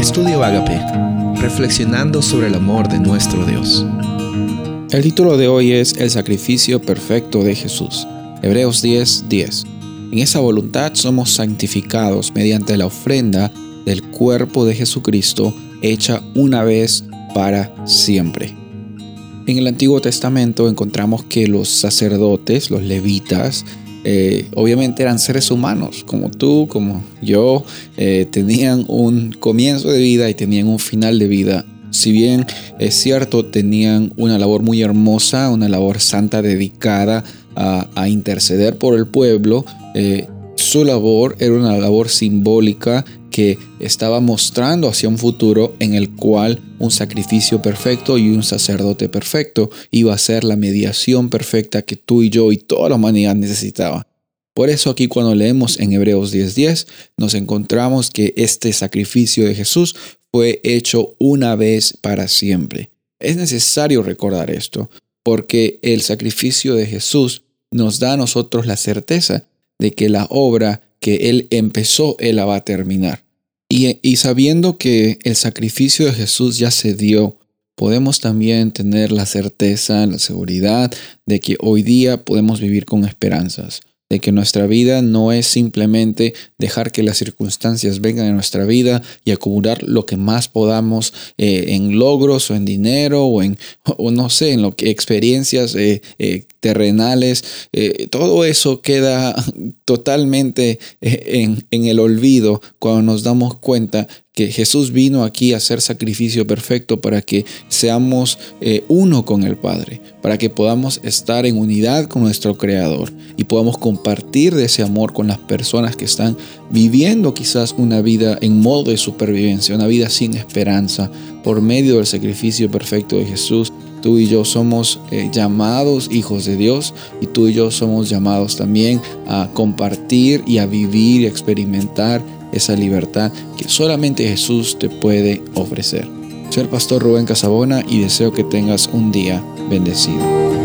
Estudio Agape, reflexionando sobre el amor de nuestro Dios. El título de hoy es El sacrificio perfecto de Jesús. Hebreos 10:10. 10. En esa voluntad somos santificados mediante la ofrenda del cuerpo de Jesucristo hecha una vez para siempre. En el Antiguo Testamento encontramos que los sacerdotes, los levitas, eh, obviamente eran seres humanos, como tú, como yo, eh, tenían un comienzo de vida y tenían un final de vida. Si bien es cierto, tenían una labor muy hermosa, una labor santa dedicada a, interceder por el pueblo, eh, su labor era una labor simbólica que estaba mostrando hacia un futuro en el cual un sacrificio perfecto y un sacerdote perfecto iba a ser la mediación perfecta que tú y yo y toda la humanidad necesitaba. Por eso aquí cuando leemos en Hebreos 10:10 nos encontramos que este sacrificio de Jesús fue hecho una vez para siempre. Es necesario recordar esto porque el sacrificio de Jesús nos da a nosotros la certeza de que la obra que Él empezó, Él la va a terminar. Y, y sabiendo que el sacrificio de Jesús ya se dio, podemos también tener la certeza, la seguridad de que hoy día podemos vivir con esperanzas de que nuestra vida no es simplemente dejar que las circunstancias vengan a nuestra vida y acumular lo que más podamos eh, en logros o en dinero o en, o no sé, en lo que experiencias eh, eh, terrenales. todo eso queda totalmente en, en el olvido cuando nos damos cuenta que Jesús vino aquí a hacer sacrificio perfecto para que seamos eh, uno con el Padre, para que podamos estar en unidad con nuestro Creador y podamos compartir de ese amor con las personas que están viviendo quizás una vida en modo de supervivencia, una vida sin esperanza, por medio del sacrificio perfecto de Jesús. Tú y yo somos eh, llamados hijos de Dios y tú y yo somos llamados también a compartir y a vivir y experimentar esa libertad que solamente Jesús te puede ofrecer. Soy el pastor Rubén Casabona y deseo que tengas un día bendecido.